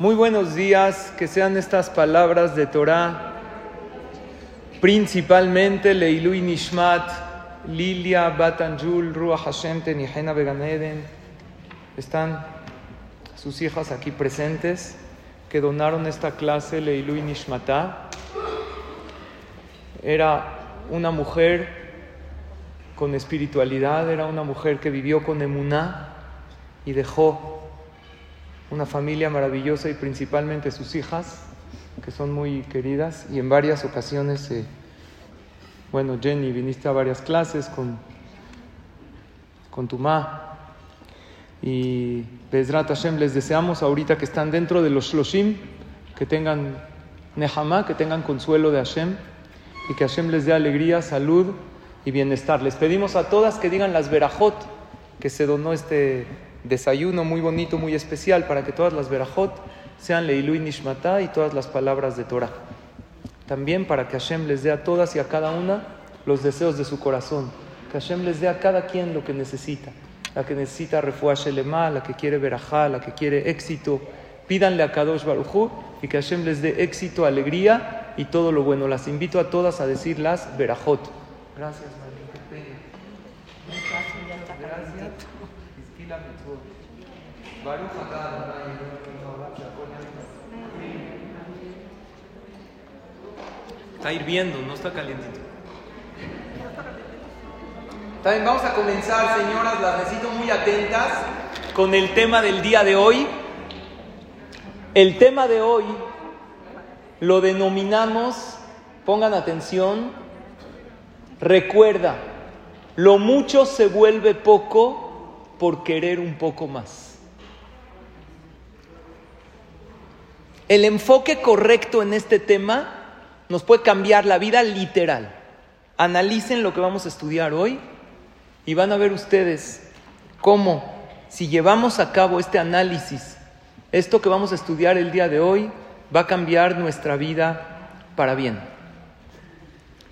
Muy buenos días, que sean estas palabras de Torah, principalmente Leilui Nishmat, Lilia Batanjul, Ruach Hashem Tenihena Beganeden. Están sus hijas aquí presentes que donaron esta clase Leilui Nishmatá. Era una mujer con espiritualidad, era una mujer que vivió con emuná y dejó una familia maravillosa y principalmente sus hijas, que son muy queridas, y en varias ocasiones, eh, bueno, Jenny, viniste a varias clases con, con tu ma, y Bezrat Hashem, les deseamos ahorita que están dentro de los Shloshim, que tengan Nehama, que tengan consuelo de Hashem, y que Hashem les dé alegría, salud y bienestar. Les pedimos a todas que digan las verajot que se donó este desayuno muy bonito, muy especial, para que todas las verajot sean Leilu y Nishmatá y todas las palabras de Torah. También para que Hashem les dé a todas y a cada una los deseos de su corazón. Que Hashem les dé a cada quien lo que necesita. La que necesita refuah shelema, la que quiere verajá, la que quiere éxito. Pídanle a Kadosh Barujú y que Hashem les dé éxito, alegría y todo lo bueno. Las invito a todas a decir las verajot. Gracias, María. Gracias. Está hirviendo, no está calientito. También vamos a comenzar, señoras, las necesito muy atentas con el tema del día de hoy. El tema de hoy lo denominamos, pongan atención, recuerda, lo mucho se vuelve poco por querer un poco más. El enfoque correcto en este tema nos puede cambiar la vida literal. Analicen lo que vamos a estudiar hoy y van a ver ustedes cómo, si llevamos a cabo este análisis, esto que vamos a estudiar el día de hoy va a cambiar nuestra vida para bien.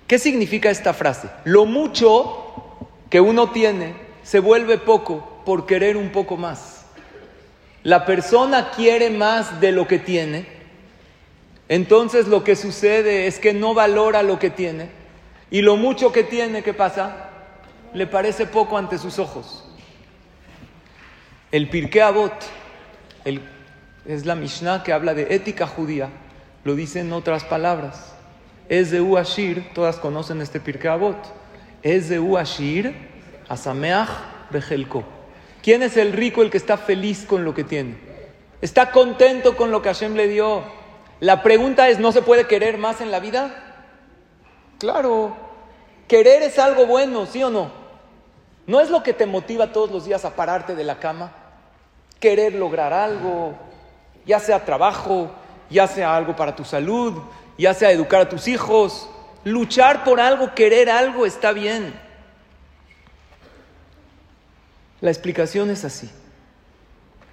¿Qué significa esta frase? Lo mucho que uno tiene se vuelve poco por querer un poco más. La persona quiere más de lo que tiene, entonces lo que sucede es que no valora lo que tiene y lo mucho que tiene, ¿qué pasa? Le parece poco ante sus ojos. El Pirkei Avot es la Mishnah que habla de ética judía, lo dice en otras palabras. Es de Uashir, todas conocen este Pirkei Avot. Es de Uashir, Asameach Bejelko. ¿Quién es el rico, el que está feliz con lo que tiene? ¿Está contento con lo que Hashem le dio? La pregunta es, ¿no se puede querer más en la vida? Claro, querer es algo bueno, ¿sí o no? ¿No es lo que te motiva todos los días a pararte de la cama? Querer lograr algo, ya sea trabajo, ya sea algo para tu salud, ya sea educar a tus hijos. Luchar por algo, querer algo está bien. La explicación es así.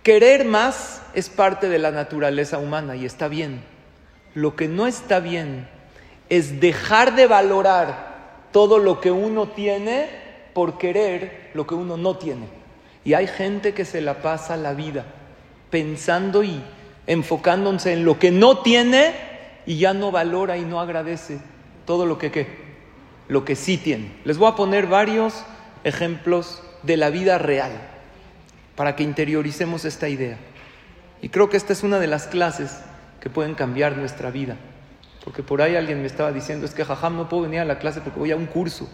Querer más es parte de la naturaleza humana y está bien. Lo que no está bien es dejar de valorar todo lo que uno tiene por querer lo que uno no tiene. Y hay gente que se la pasa la vida pensando y enfocándose en lo que no tiene y ya no valora y no agradece todo lo que ¿qué? lo que sí tiene. Les voy a poner varios ejemplos de la vida real, para que interioricemos esta idea. Y creo que esta es una de las clases que pueden cambiar nuestra vida. Porque por ahí alguien me estaba diciendo, es que jajam no puedo venir a la clase porque voy a un curso.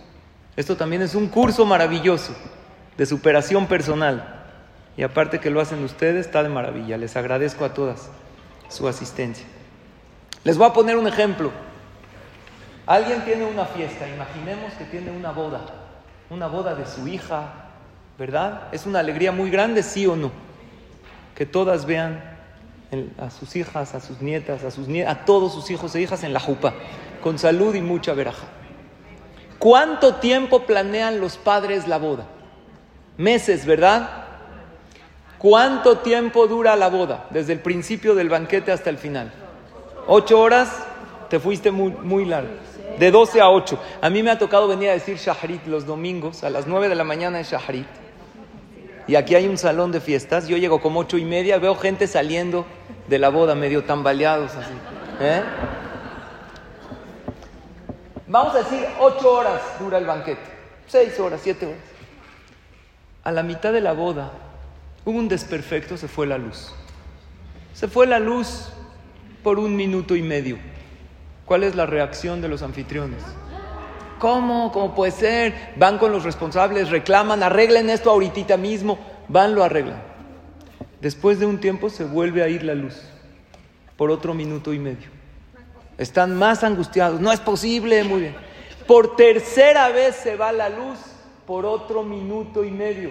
Esto también es un curso maravilloso de superación personal. Y aparte que lo hacen ustedes, está de maravilla. Les agradezco a todas su asistencia. Les voy a poner un ejemplo. Alguien tiene una fiesta, imaginemos que tiene una boda, una boda de su hija, ¿verdad? Es una alegría muy grande, sí o no. Que todas vean a sus hijas, a sus nietas, a, sus a todos sus hijos e hijas en la jupa, con salud y mucha veraja. ¿Cuánto tiempo planean los padres la boda? Meses, ¿verdad? ¿Cuánto tiempo dura la boda? Desde el principio del banquete hasta el final. ¿Ocho horas? Te fuiste muy, muy largo. De 12 a 8. A mí me ha tocado venir a decir Shahrit los domingos, a las 9 de la mañana es Shahrit. Y aquí hay un salón de fiestas, yo llego como ocho y media, veo gente saliendo de la boda medio tambaleados así. ¿eh? Vamos a decir ocho horas dura el banquete, seis horas, siete horas. A la mitad de la boda hubo un desperfecto, se fue la luz. Se fue la luz por un minuto y medio. ¿Cuál es la reacción de los anfitriones? ¿Cómo? ¿Cómo puede ser? Van con los responsables, reclaman, arreglen esto ahorita mismo. Van, lo arreglan. Después de un tiempo se vuelve a ir la luz por otro minuto y medio. Están más angustiados. No es posible, muy bien. Por tercera vez se va la luz por otro minuto y medio.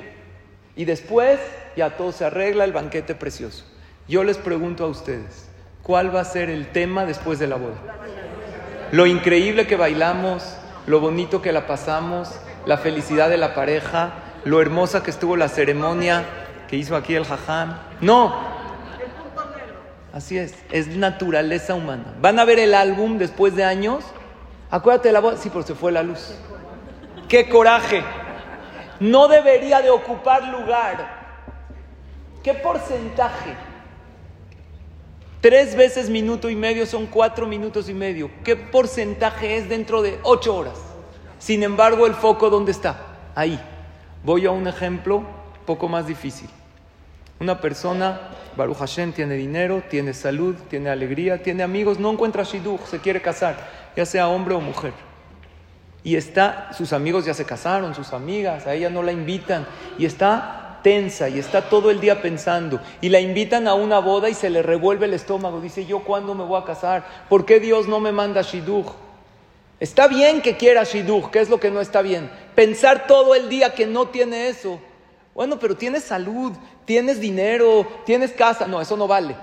Y después ya todo se arregla, el banquete precioso. Yo les pregunto a ustedes, ¿cuál va a ser el tema después de la boda? Lo increíble que bailamos, lo bonito que la pasamos, la felicidad de la pareja, lo hermosa que estuvo la ceremonia que hizo aquí el jajam. No. Así es, es naturaleza humana. ¿Van a ver el álbum después de años? Acuérdate de la voz. Sí, pero se fue la luz. ¡Qué coraje! No debería de ocupar lugar. ¿Qué porcentaje? Tres veces minuto y medio son cuatro minutos y medio. ¿Qué porcentaje es dentro de ocho horas? Sin embargo, el foco, ¿dónde está? Ahí. Voy a un ejemplo poco más difícil. Una persona, Baruch Hashem, tiene dinero, tiene salud, tiene alegría, tiene amigos, no encuentra shidduch, se quiere casar, ya sea hombre o mujer. Y está, sus amigos ya se casaron, sus amigas, a ella no la invitan, y está tensa y está todo el día pensando y la invitan a una boda y se le revuelve el estómago. Dice, ¿yo cuándo me voy a casar? ¿Por qué Dios no me manda shidduch? Está bien que quiera shidduch, ¿qué es lo que no está bien? Pensar todo el día que no tiene eso. Bueno, pero tienes salud, tienes dinero, tienes casa. No, eso no vale.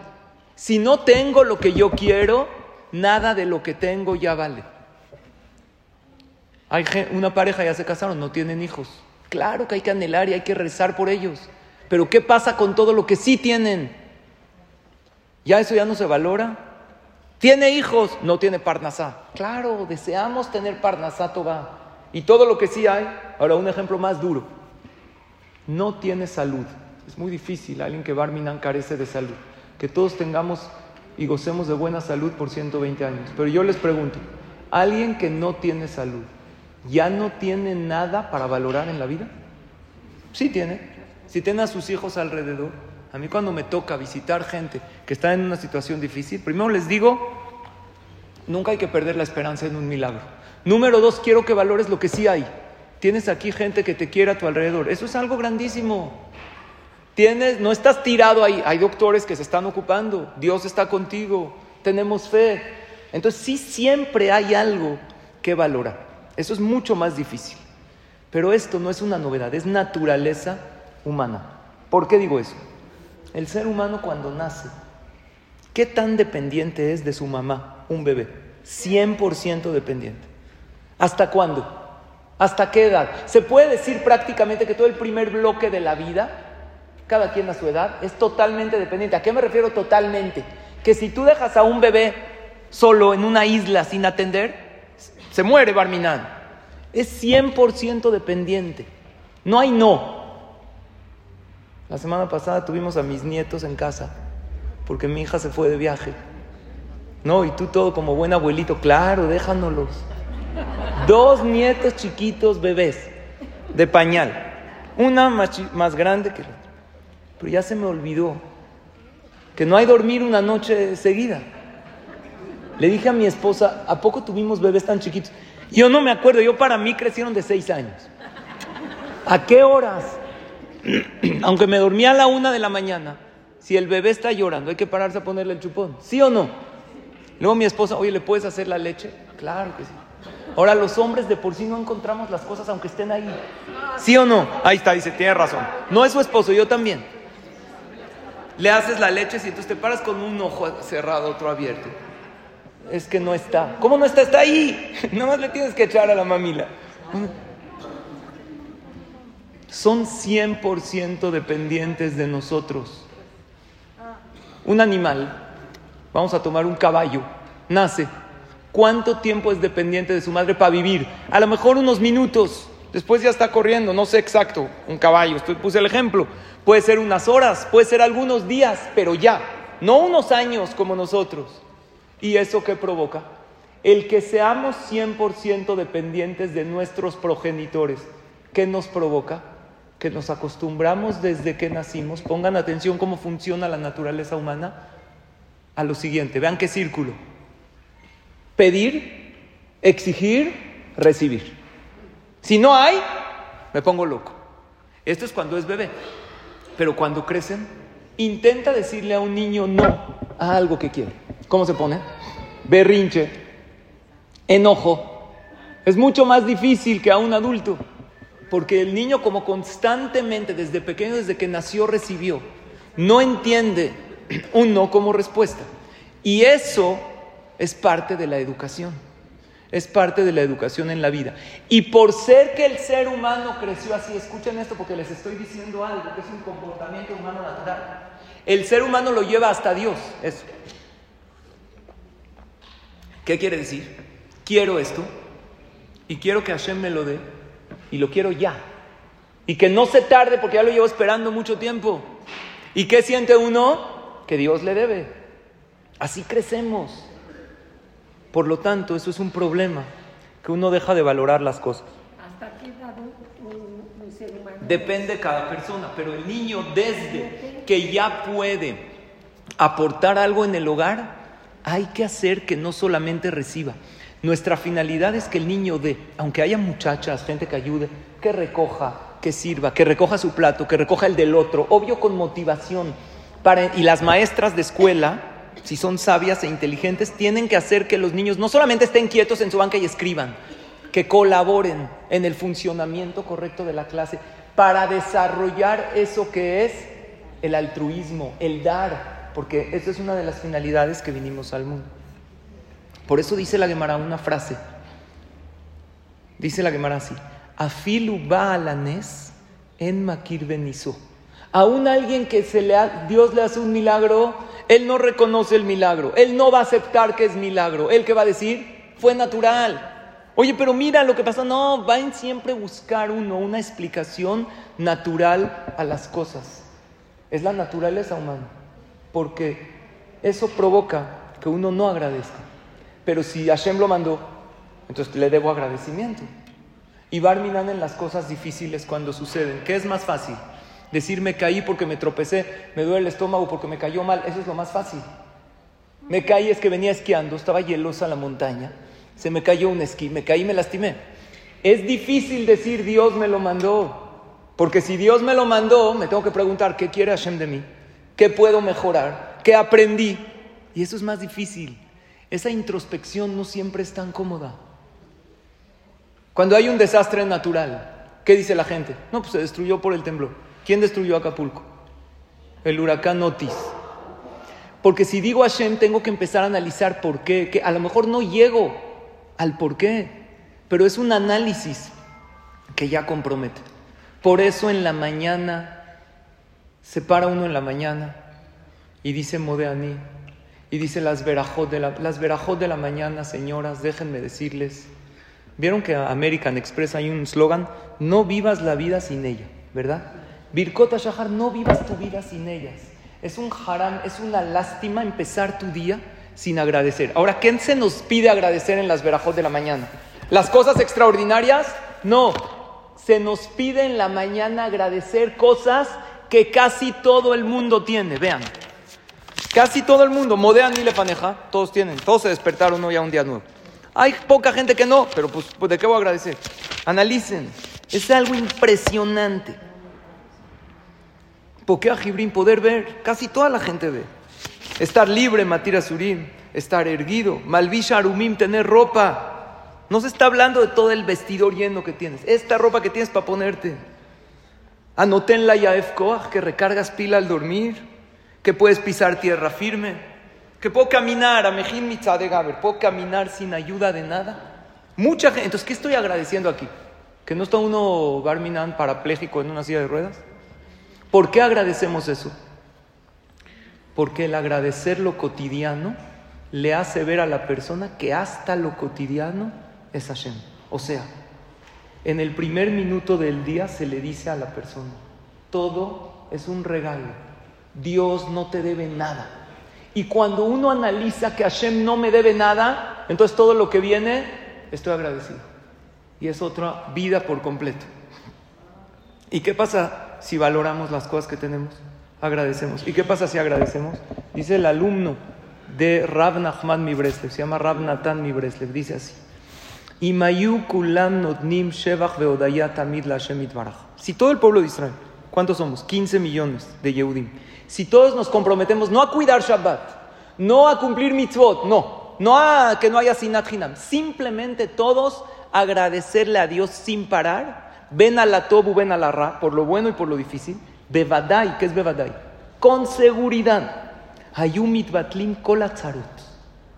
Si no tengo lo que yo quiero, nada de lo que tengo ya vale. Hay una pareja ya se casaron, no tienen hijos. Claro que hay que anhelar y hay que rezar por ellos. Pero ¿qué pasa con todo lo que sí tienen? ¿Ya eso ya no se valora? ¿Tiene hijos? No tiene parnasá. Claro, deseamos tener parnasá toba. Y todo lo que sí hay. Ahora, un ejemplo más duro. No tiene salud. Es muy difícil. Alguien que Barminan carece de salud. Que todos tengamos y gocemos de buena salud por 120 años. Pero yo les pregunto, alguien que no tiene salud, ya no tiene nada para valorar en la vida? Sí tiene. Si tiene a sus hijos alrededor, a mí cuando me toca visitar gente que está en una situación difícil, primero les digo, nunca hay que perder la esperanza en un milagro. Número dos, quiero que valores lo que sí hay. Tienes aquí gente que te quiere a tu alrededor. Eso es algo grandísimo. Tienes, no estás tirado ahí. Hay doctores que se están ocupando. Dios está contigo. Tenemos fe. Entonces sí siempre hay algo que valorar. Eso es mucho más difícil. Pero esto no es una novedad, es naturaleza humana. ¿Por qué digo eso? El ser humano cuando nace, ¿qué tan dependiente es de su mamá, un bebé? 100% dependiente. ¿Hasta cuándo? ¿Hasta qué edad? Se puede decir prácticamente que todo el primer bloque de la vida, cada quien a su edad, es totalmente dependiente. ¿A qué me refiero totalmente? Que si tú dejas a un bebé solo en una isla sin atender, se muere Barminan. Es 100% dependiente. No hay no. La semana pasada tuvimos a mis nietos en casa porque mi hija se fue de viaje. No, y tú todo como buen abuelito, claro, déjanoslos. Dos nietos chiquitos bebés de pañal. Una más, más grande que la otra. Pero ya se me olvidó que no hay dormir una noche seguida. Le dije a mi esposa, ¿a poco tuvimos bebés tan chiquitos? Yo no me acuerdo, yo para mí crecieron de seis años. ¿A qué horas? Aunque me dormía a la una de la mañana, si el bebé está llorando, hay que pararse a ponerle el chupón, ¿sí o no? Luego mi esposa, oye, ¿le puedes hacer la leche? Claro que sí. Ahora los hombres de por sí no encontramos las cosas aunque estén ahí. ¿Sí o no? Ahí está, dice, tiene razón. No es su esposo, yo también. Le haces la leche y entonces te paras con un ojo cerrado, otro abierto es que no está. ¿Cómo no está? Está ahí. Nada más le tienes que echar a la mamila. Son 100% dependientes de nosotros. Un animal, vamos a tomar un caballo, nace. ¿Cuánto tiempo es dependiente de su madre para vivir? A lo mejor unos minutos. Después ya está corriendo, no sé exacto, un caballo, estoy, puse el ejemplo. Puede ser unas horas, puede ser algunos días, pero ya, no unos años como nosotros. ¿Y eso qué provoca? El que seamos 100% dependientes de nuestros progenitores. ¿Qué nos provoca? Que nos acostumbramos desde que nacimos, pongan atención cómo funciona la naturaleza humana, a lo siguiente, vean qué círculo. Pedir, exigir, recibir. Si no hay, me pongo loco. Esto es cuando es bebé. Pero cuando crecen, intenta decirle a un niño no a algo que quiere. ¿Cómo se pone? Berrinche, enojo. Es mucho más difícil que a un adulto. Porque el niño como constantemente, desde pequeño, desde que nació, recibió, no entiende un no como respuesta. Y eso es parte de la educación. Es parte de la educación en la vida. Y por ser que el ser humano creció así, escuchen esto porque les estoy diciendo algo, que es un comportamiento humano natural. El ser humano lo lleva hasta Dios, eso. ¿Qué quiere decir? Quiero esto y quiero que Hashem me lo dé y lo quiero ya. Y que no se tarde porque ya lo llevo esperando mucho tiempo. ¿Y qué siente uno? Que Dios le debe. Así crecemos. Por lo tanto, eso es un problema, que uno deja de valorar las cosas. ¿Hasta qué edad un, ser humano? Depende de cada persona, pero el niño desde que ya puede aportar algo en el hogar, hay que hacer que no solamente reciba. Nuestra finalidad es que el niño dé, aunque haya muchachas, gente que ayude, que recoja, que sirva, que recoja su plato, que recoja el del otro, obvio con motivación. Y las maestras de escuela, si son sabias e inteligentes, tienen que hacer que los niños no solamente estén quietos en su banca y escriban, que colaboren en el funcionamiento correcto de la clase para desarrollar eso que es el altruismo, el dar, porque esa es una de las finalidades que vinimos al mundo. Por eso dice la Gemara una frase. Dice la Gemara así: Afilu ba'alanes en makir benizo. Aún alguien que se le Dios le hace un milagro, él no reconoce el milagro, él no va a aceptar que es milagro, él que va a decir, fue natural. Oye, pero mira lo que pasa, no, van siempre a buscar uno una explicación natural a las cosas. Es la naturaleza humana, porque eso provoca que uno no agradezca. Pero si Hashem lo mandó, entonces le debo agradecimiento. Y Barminan en las cosas difíciles cuando suceden, ¿qué es más fácil? Decir me caí porque me tropecé, me duele el estómago porque me cayó mal, eso es lo más fácil. Me caí es que venía esquiando, estaba hielosa la montaña, se me cayó un esquí, me caí me lastimé. Es difícil decir Dios me lo mandó, porque si Dios me lo mandó, me tengo que preguntar qué quiere Hashem de mí, qué puedo mejorar, qué aprendí. Y eso es más difícil. Esa introspección no siempre es tan cómoda. Cuando hay un desastre natural, ¿qué dice la gente? No, pues se destruyó por el temblor. ¿Quién destruyó Acapulco? El huracán Otis. Porque si digo Hashem, tengo que empezar a analizar por qué. Que a lo mejor no llego al por qué, pero es un análisis que ya compromete. Por eso en la mañana, se para uno en la mañana y dice Modeani, y dice las verajot de la, las verajot de la mañana, señoras, déjenme decirles. Vieron que American Express hay un slogan, no vivas la vida sin ella, ¿verdad? Birkota Shahar, no vivas tu vida sin ellas. Es un haram, es una lástima empezar tu día sin agradecer. Ahora, ¿qué se nos pide agradecer en las verajos de la mañana? ¿Las cosas extraordinarias? No. Se nos pide en la mañana agradecer cosas que casi todo el mundo tiene. Vean. Casi todo el mundo, modean y le paneja, todos tienen, todos se despertaron hoy a un día nuevo. Hay poca gente que no, pero pues, pues ¿de qué voy a agradecer? Analicen, es algo impresionante. Porque a Jibrín poder ver, casi toda la gente ve. Estar libre, Matira Surim, estar erguido, Malvisha Arumim, tener ropa. No se está hablando de todo el vestidor lleno que tienes, esta ropa que tienes para ponerte. Anoten la Yaef Koach, que recargas pila al dormir, que puedes pisar tierra firme, que puedo caminar a Mejim de Gaber, puedo caminar sin ayuda de nada. Mucha gente, entonces, ¿qué estoy agradeciendo aquí? ¿Que no está uno Barminan parapléjico en una silla de ruedas? ¿Por qué agradecemos eso? Porque el agradecer lo cotidiano le hace ver a la persona que hasta lo cotidiano es Hashem. O sea, En el primer minuto del día se le dice a la persona, todo es un regalo. Dios no te debe nada. Y cuando uno analiza que Hashem no me debe nada, entonces todo lo que viene, estoy agradecido. Y es otra vida por completo. ¿Y qué pasa si valoramos las cosas que tenemos? Agradecemos. ¿Y qué pasa si agradecemos? Dice el alumno de Rab Nachman Mibreslev, se llama Rab Natan Mibreslev, dice así. Si todo el pueblo de Israel, ¿cuántos somos? 15 millones de Yehudim. Si todos nos comprometemos no a cuidar Shabbat, no a cumplir mitzvot, no, no a que no haya sinat hinam, simplemente todos agradecerle a Dios sin parar, ven a la tobu, ven a la ra, por lo bueno y por lo difícil, bevadai, ¿qué es bevadai? Con seguridad, hayumit batlim kolatzarut,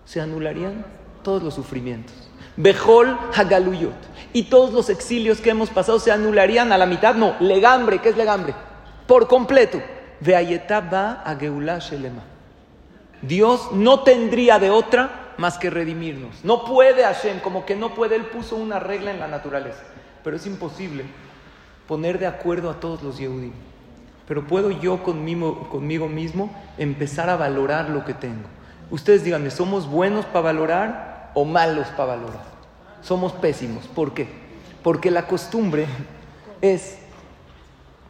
se anularían todos los sufrimientos. Bejol Hagaluyot. Y todos los exilios que hemos pasado se anularían a la mitad. No, legambre, ¿qué es legambre? Por completo. va a Shelema. Dios no tendría de otra más que redimirnos. No puede Hashem, como que no puede, Él puso una regla en la naturaleza. Pero es imposible poner de acuerdo a todos los Yehudim. Pero puedo yo conmigo, conmigo mismo empezar a valorar lo que tengo. Ustedes díganme, ¿somos buenos para valorar? O malos para valorar. Somos pésimos. ¿Por qué? Porque la costumbre es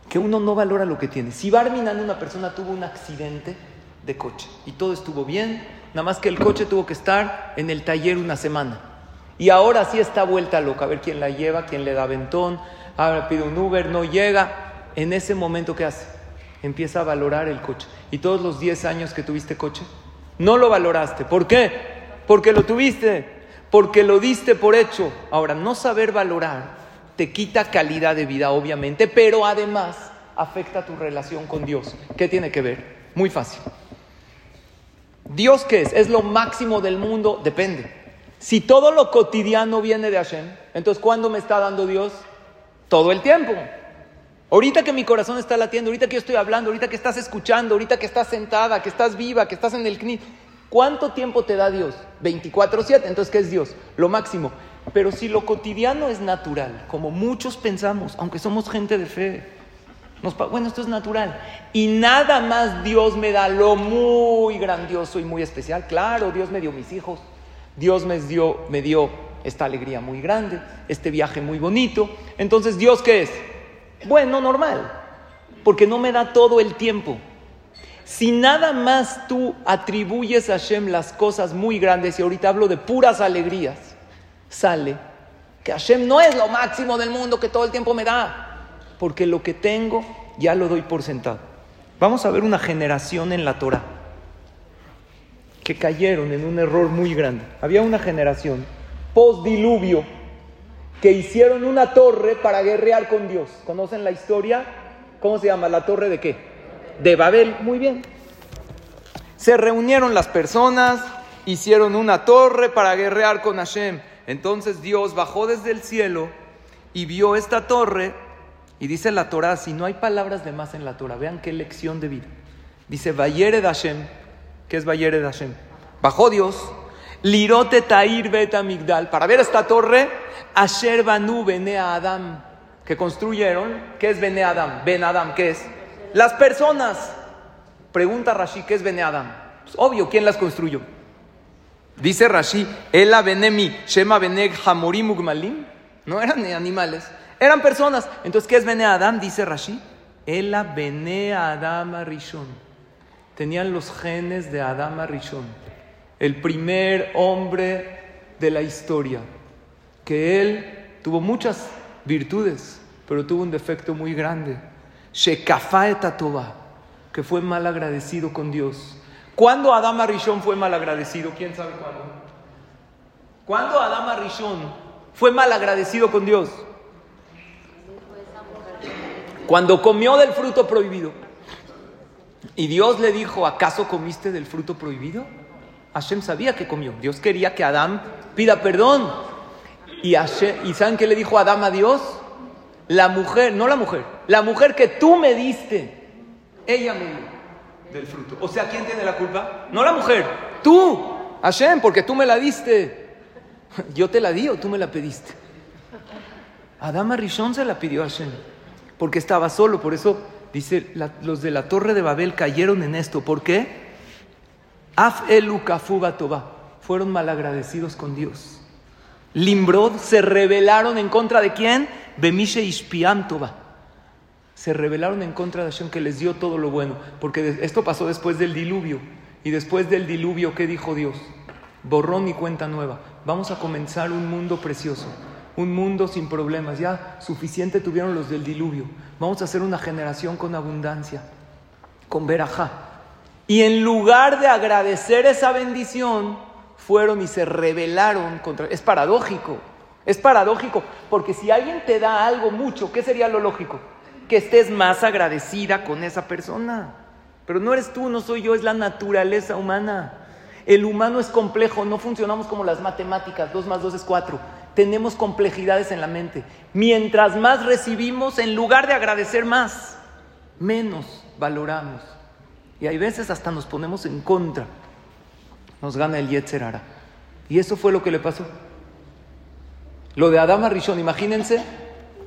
que uno no valora lo que tiene. Si Barminan, una persona, tuvo un accidente de coche y todo estuvo bien, nada más que el coche tuvo que estar en el taller una semana. Y ahora sí está vuelta loca, a ver quién la lleva, quién le da ventón, ahora pide un Uber, no llega. En ese momento, ¿qué hace? Empieza a valorar el coche. Y todos los 10 años que tuviste coche, no lo valoraste. ¿Por qué? Porque lo tuviste, porque lo diste por hecho. Ahora, no saber valorar te quita calidad de vida, obviamente, pero además afecta tu relación con Dios. ¿Qué tiene que ver? Muy fácil. ¿Dios qué es? ¿Es lo máximo del mundo? Depende. Si todo lo cotidiano viene de Hashem, entonces ¿cuándo me está dando Dios? Todo el tiempo. Ahorita que mi corazón está latiendo, ahorita que yo estoy hablando, ahorita que estás escuchando, ahorita que estás sentada, que estás viva, que estás en el kni, ¿Cuánto tiempo te da Dios? 24/7. Entonces, ¿qué es Dios? Lo máximo. Pero si lo cotidiano es natural, como muchos pensamos, aunque somos gente de fe, bueno, esto es natural. Y nada más Dios me da lo muy grandioso y muy especial. Claro, Dios me dio mis hijos. Dios me dio, me dio esta alegría muy grande, este viaje muy bonito. Entonces, ¿Dios qué es? Bueno, normal. Porque no me da todo el tiempo. Si nada más tú atribuyes a Hashem las cosas muy grandes, y ahorita hablo de puras alegrías, sale que Hashem no es lo máximo del mundo que todo el tiempo me da, porque lo que tengo ya lo doy por sentado. Vamos a ver una generación en la Torah que cayeron en un error muy grande. Había una generación post-diluvio que hicieron una torre para guerrear con Dios. ¿Conocen la historia? ¿Cómo se llama? ¿La torre de qué? De Babel. Muy bien. Se reunieron las personas, hicieron una torre para guerrear con Hashem. Entonces Dios bajó desde el cielo y vio esta torre y dice la Torah, si no hay palabras de más en la Torah, vean qué lección de vida. Dice, Vayere de Hashem, ¿qué es Vayere de Hashem? Bajó Dios, Lirote Tair Bet Amigdal, para ver esta torre, Asher Banu Bene Adam, que construyeron, ¿qué es Bene Adam? Ben Adam, ¿qué es? Las personas. Pregunta Rashi, ¿qué es Bene Adam? Pues, obvio, ¿quién las construyó? Dice Rashi, Ela Benemi, Shema Beneg Hamorim Ugmalim. No eran animales, eran personas. Entonces, ¿qué es Bene Adam? Dice Rashi, Ela Bene Adam Rishon. Tenían los genes de Adam Rishon, el primer hombre de la historia. Que él tuvo muchas virtudes, pero tuvo un defecto muy grande que fue mal agradecido con Dios. ¿Cuándo Adama Rishon fue mal agradecido? ¿Quién sabe cuándo? ¿Cuándo Adama Rishon fue mal agradecido con Dios? Cuando comió del fruto prohibido. Y Dios le dijo, ¿acaso comiste del fruto prohibido? Hashem sabía que comió. Dios quería que Adán pida perdón. Y, ¿y ¿saben qué le dijo Adán a Dios? La mujer, no la mujer, la mujer que tú me diste, ella me dio del fruto. O sea, ¿quién tiene la culpa? No la mujer, tú, Hashem, porque tú me la diste. Yo te la di o tú me la pediste. Adama Rishon se la pidió a Hashem, porque estaba solo, por eso dice, los de la torre de Babel cayeron en esto, ¿por qué? Af fueron malagradecidos con Dios. Limbrod se rebelaron en contra de quién? Bemishe Ishpiam. Se rebelaron en contra de Hashem que les dio todo lo bueno, porque esto pasó después del diluvio. Y después del diluvio, ¿qué dijo Dios? Borrón y cuenta nueva. Vamos a comenzar un mundo precioso un mundo sin problemas. Ya suficiente tuvieron los del diluvio. Vamos a hacer una generación con abundancia, con verajá. Y en lugar de agradecer esa bendición, fueron y se rebelaron contra... Es paradójico, es paradójico, porque si alguien te da algo mucho, ¿qué sería lo lógico? Que estés más agradecida con esa persona. Pero no eres tú, no soy yo, es la naturaleza humana. El humano es complejo, no funcionamos como las matemáticas, dos más dos es cuatro tenemos complejidades en la mente. Mientras más recibimos, en lugar de agradecer más, menos valoramos. Y hay veces hasta nos ponemos en contra. Nos gana el Yetzerara. Y eso fue lo que le pasó. Lo de Adama Rishon, imagínense,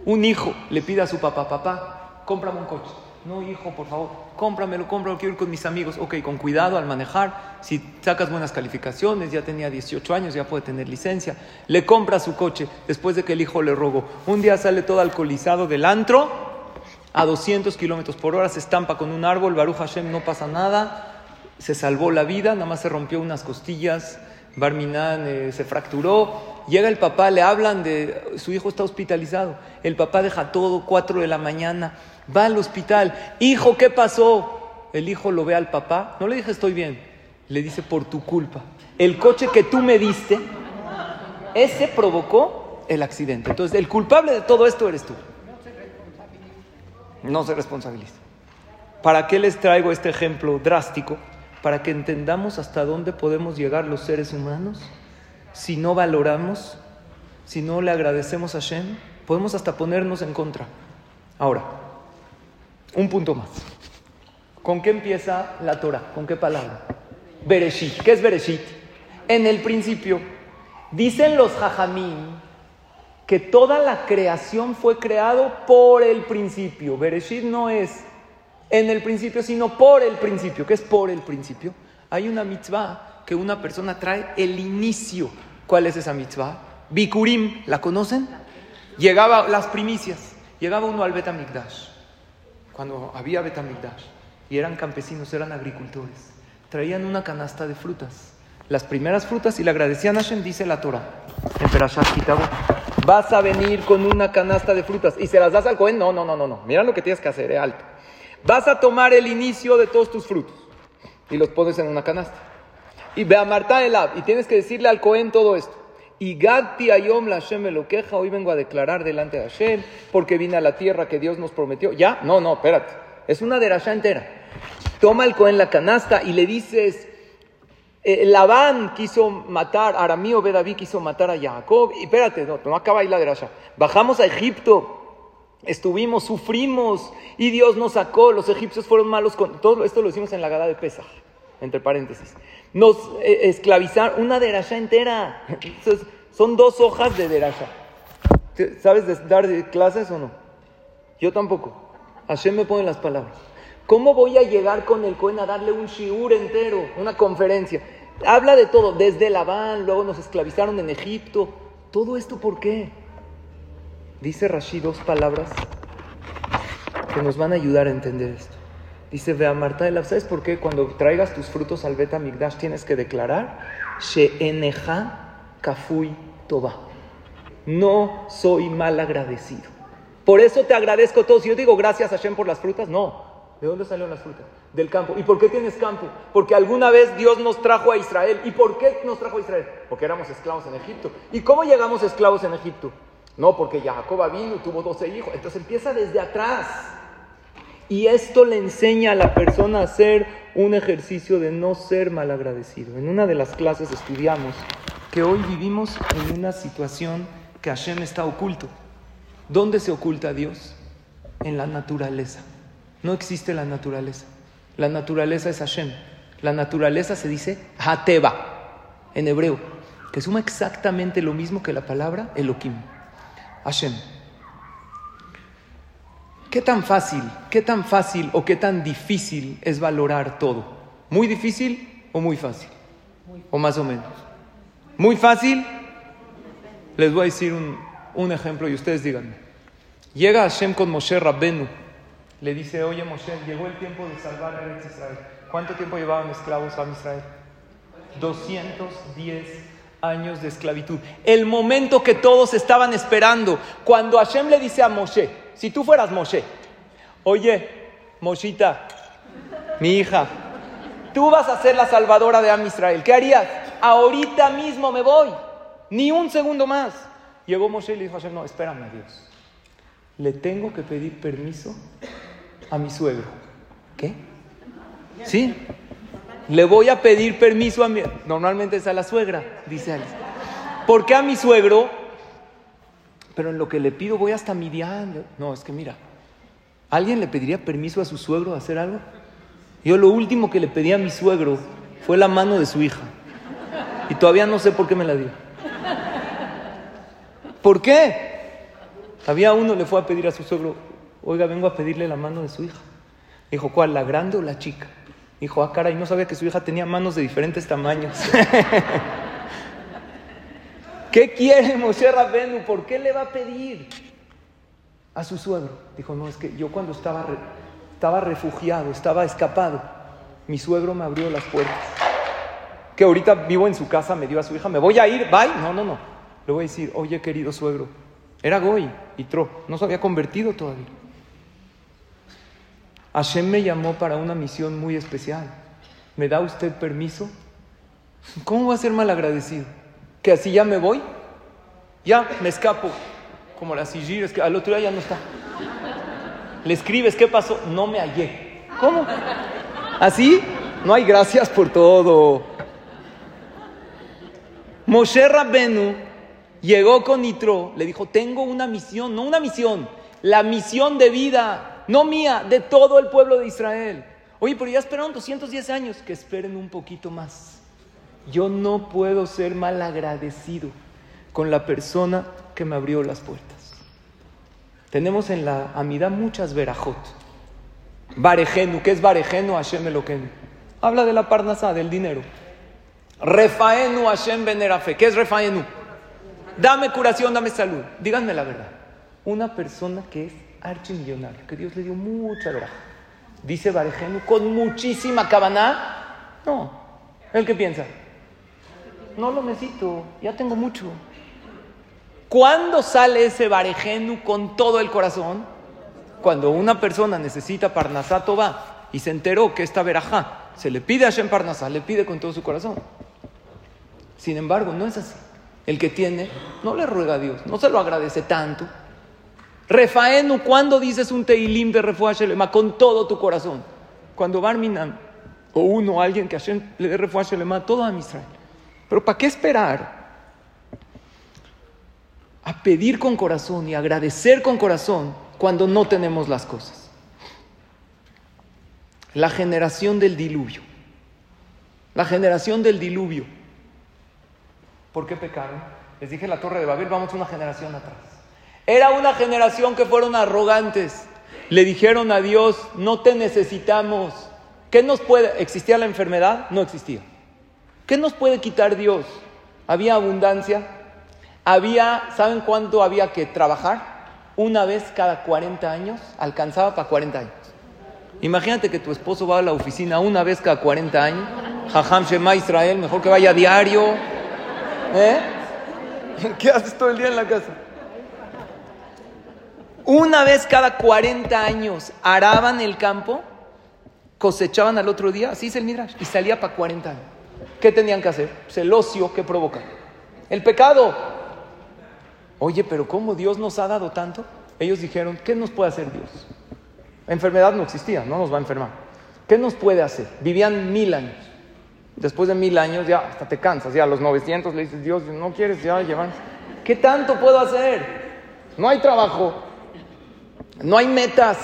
un hijo le pide a su papá, papá, cómprame un coche. No, hijo, por favor, cómpramelo, cómpralo, quiero ir con mis amigos. Ok, con cuidado al manejar. Si sacas buenas calificaciones, ya tenía 18 años, ya puede tener licencia. Le compra su coche después de que el hijo le rogó. Un día sale todo alcoholizado del antro a 200 kilómetros por hora, se estampa con un árbol, Baruch Hashem, no pasa nada. Se salvó la vida, nada más se rompió unas costillas. Barminan eh, se fracturó. Llega el papá, le hablan de su hijo está hospitalizado. El papá deja todo, 4 de la mañana Va al hospital. Hijo, ¿qué pasó? El hijo lo ve al papá. No le dije estoy bien. Le dice por tu culpa. El coche que tú me diste, ese provocó el accidente. Entonces, el culpable de todo esto eres tú. No se responsabiliza. ¿Para qué les traigo este ejemplo drástico? Para que entendamos hasta dónde podemos llegar los seres humanos si no valoramos, si no le agradecemos a Shem, podemos hasta ponernos en contra. Ahora, un punto más. ¿Con qué empieza la Torah? ¿Con qué palabra? Bereshit. ¿Qué es Bereshit? En el principio, dicen los Jajamín que toda la creación fue creado por el principio. Bereshit no es en el principio, sino por el principio. ¿Qué es por el principio? Hay una mitzvah que una persona trae el inicio. ¿Cuál es esa mitzvah? Bikurim, ¿la conocen? Llegaba las primicias. Llegaba uno al Betamikdash cuando había Betamigdash, y eran campesinos, eran agricultores, traían una canasta de frutas, las primeras frutas, y le agradecían a Hashem, dice la Torah, vas a venir con una canasta de frutas, y se las das al Cohen, no, no, no, no, no, mira lo que tienes que hacer, eh, alto. Vas a tomar el inicio de todos tus frutos, y los pones en una canasta. Y ve a Marta Elab, y tienes que decirle al Cohen todo esto. Y Gati Ayom la Hashem me lo queja, hoy vengo a declarar delante de Hashem, porque vine a la tierra que Dios nos prometió. ¿Ya? No, no, espérate. Es una derashá entera. Toma el Cohen la canasta y le dices, eh, Labán quiso matar, Aramío Bedaví quiso matar a Jacob. Y espérate, no, no acaba ahí la derashá. Bajamos a Egipto. Estuvimos, sufrimos y Dios nos sacó. Los egipcios fueron malos con todo esto lo hicimos en la gada de Pesaj entre paréntesis. Nos eh, esclavizaron una derasha entera. son dos hojas de derasha. ¿Sabes dar clases o no? Yo tampoco. Hashem me pone las palabras. ¿Cómo voy a llegar con el Cohen a darle un shiur entero, una conferencia? Habla de todo, desde Labán, luego nos esclavizaron en Egipto. ¿Todo esto por qué? Dice Rashid dos palabras que nos van a ayudar a entender esto. Dice, ve a Marta ¿sabes por qué? Cuando traigas tus frutos al Beta Migdash tienes que declarar, She'eneja kafui toba. No soy mal agradecido. Por eso te agradezco todo. Si yo digo gracias a Hashem por las frutas, no. ¿De dónde salieron las frutas? Del campo. ¿Y por qué tienes campo? Porque alguna vez Dios nos trajo a Israel. ¿Y por qué nos trajo a Israel? Porque éramos esclavos en Egipto. ¿Y cómo llegamos esclavos en Egipto? No, porque Jacob vino, tuvo 12 hijos. Entonces empieza desde atrás. Y esto le enseña a la persona a hacer un ejercicio de no ser malagradecido. En una de las clases estudiamos que hoy vivimos en una situación que Hashem está oculto. ¿Dónde se oculta Dios? En la naturaleza. No existe la naturaleza. La naturaleza es Hashem. La naturaleza se dice Hateba en hebreo, que suma exactamente lo mismo que la palabra Elohim. Hashem. ¿Qué tan fácil, qué tan fácil o qué tan difícil es valorar todo? ¿Muy difícil o muy fácil? O más o menos. ¿Muy fácil? Les voy a decir un, un ejemplo y ustedes díganme. Llega Hashem con Moshe Rabbenu. Le dice, oye Moshe, llegó el tiempo de salvar a Israel. ¿Cuánto tiempo llevaban esclavos a Israel? 210 años de esclavitud. El momento que todos estaban esperando. Cuando Hashem le dice a Moshe, si tú fueras Moshe, oye, Moshita, mi hija, tú vas a ser la salvadora de Am Israel. ¿Qué harías? Ahorita mismo me voy. Ni un segundo más. Llegó Moshe y le dijo a Hashem, no, espérame, Dios. Le tengo que pedir permiso a mi suegro. ¿Qué? ¿Sí? Le voy a pedir permiso a mi... Normalmente es a la suegra, dice Alice. ¿Por qué a mi suegro? Pero en lo que le pido voy hasta Midian. No, es que mira, ¿alguien le pediría permiso a su suegro a hacer algo? Yo lo último que le pedí a mi suegro fue la mano de su hija. Y todavía no sé por qué me la dio. ¿Por qué? Había uno le fue a pedir a su suegro, oiga, vengo a pedirle la mano de su hija. Dijo, ¿cuál? ¿La grande o la chica? Dijo, ah, cara, y no sabía que su hija tenía manos de diferentes tamaños. ¿Qué quiere Moshe Rabenu? ¿Por qué le va a pedir a su suegro? Dijo, no, es que yo cuando estaba, estaba refugiado, estaba escapado, mi suegro me abrió las puertas. Que ahorita vivo en su casa, me dio a su hija, me voy a ir, bye. No, no, no. Le voy a decir, oye querido suegro, era Goy y Tro, no se había convertido todavía. Hashem me llamó para una misión muy especial. ¿Me da usted permiso? ¿Cómo va a ser mal agradecido? ¿Que así ya me voy? Ya, me escapo. Como la es que al otro día ya no está. Le escribes, ¿qué pasó? No me hallé. ¿Cómo? ¿Así? No hay gracias por todo. Moshe Rabbenu llegó con Nitro, le dijo, tengo una misión, no una misión, la misión de vida no mía, de todo el pueblo de Israel. Oye, pero ya esperaron 210 años, que esperen un poquito más. Yo no puedo ser mal agradecido con la persona que me abrió las puertas. Tenemos en la Amidad muchas verajot. Barejenu, ¿qué es Barejenu? Hashem Eloquenu. Habla de la parnasa, del dinero. Refaenu Hashem Benerafe. ¿Qué es Refaenu? Dame curación, dame salud. Díganme la verdad. Una persona que es archimillonario, que Dios le dio mucha verdad. Dice Barejenu, con muchísima cabana. No, ¿el que piensa? No lo necesito, ya tengo mucho. ¿Cuándo sale ese Barejenu con todo el corazón? Cuando una persona necesita Parnasá va y se enteró que esta verajá se le pide a Shem Parnasá, le pide con todo su corazón. Sin embargo, no es así. El que tiene no le ruega a Dios, no se lo agradece tanto Refaenu, ¿cuándo dices un teilim de refuah Shelema? Con todo tu corazón. Cuando Barminan o uno, alguien que Hashem le dé refuah Shelema, todo a Israel. Pero ¿para qué esperar? A pedir con corazón y agradecer con corazón cuando no tenemos las cosas. La generación del diluvio. La generación del diluvio. ¿Por qué pecaron? Les dije en la torre de Babel, vamos una generación atrás. Era una generación que fueron arrogantes. Le dijeron a Dios, no te necesitamos. ¿Qué nos puede? ¿Existía la enfermedad? No existía. ¿Qué nos puede quitar Dios? Había abundancia. Había, ¿saben cuánto había que trabajar? Una vez cada 40 años, alcanzaba para 40 años. Imagínate que tu esposo va a la oficina una vez cada 40 años. Jajam Shema Israel, mejor que vaya a diario. ¿Eh? ¿Qué haces todo el día en la casa? Una vez cada 40 años araban el campo, cosechaban al otro día, así es el Midrash, y salía para 40 años. ¿Qué tenían que hacer? Pues el ocio que provoca. El pecado. Oye, pero ¿cómo Dios nos ha dado tanto? Ellos dijeron, ¿qué nos puede hacer Dios? La enfermedad no existía, no nos va a enfermar. ¿Qué nos puede hacer? Vivían mil años. Después de mil años ya hasta te cansas, ya a los 900 le dices, Dios, no quieres ya llevar. ¿Qué tanto puedo hacer? No hay trabajo, no hay metas.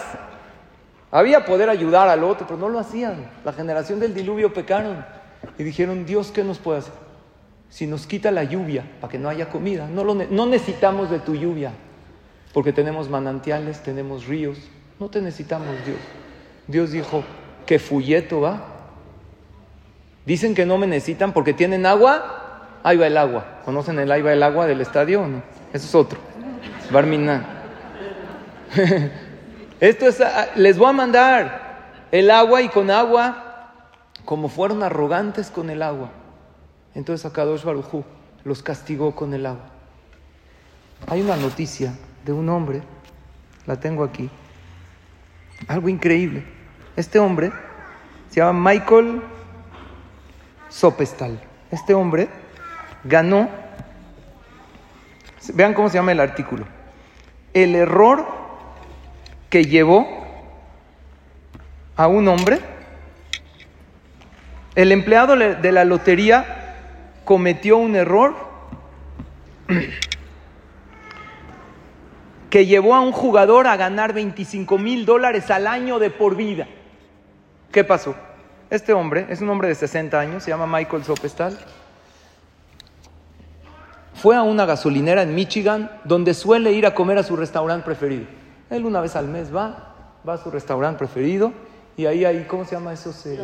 Había poder ayudar al otro, pero no lo hacían. La generación del diluvio pecaron y dijeron, Dios, ¿qué nos puede hacer? Si nos quita la lluvia para que no haya comida, no, no necesitamos de tu lluvia, porque tenemos manantiales, tenemos ríos, No te necesitamos, Dios. Dios dijo, que fulleto va. Dicen que no me necesitan porque tienen agua. Ahí va el agua. ¿Conocen el ahí va el agua del estadio o no? Eso es otro. Barminan. Esto es, ah, les voy a mandar el agua y con agua, como fueron arrogantes con el agua. Entonces Akadosh Barujú los castigó con el agua. Hay una noticia de un hombre, la tengo aquí, algo increíble. Este hombre se llama Michael Sopestal. Este hombre ganó, vean cómo se llama el artículo, el error que llevó a un hombre, el empleado de la lotería cometió un error que llevó a un jugador a ganar 25 mil dólares al año de por vida. ¿Qué pasó? Este hombre es un hombre de 60 años, se llama Michael Sopestal. Fue a una gasolinera en Michigan donde suele ir a comer a su restaurante preferido. Él una vez al mes va, va a su restaurante preferido y ahí hay, ¿cómo se llama eso? Se,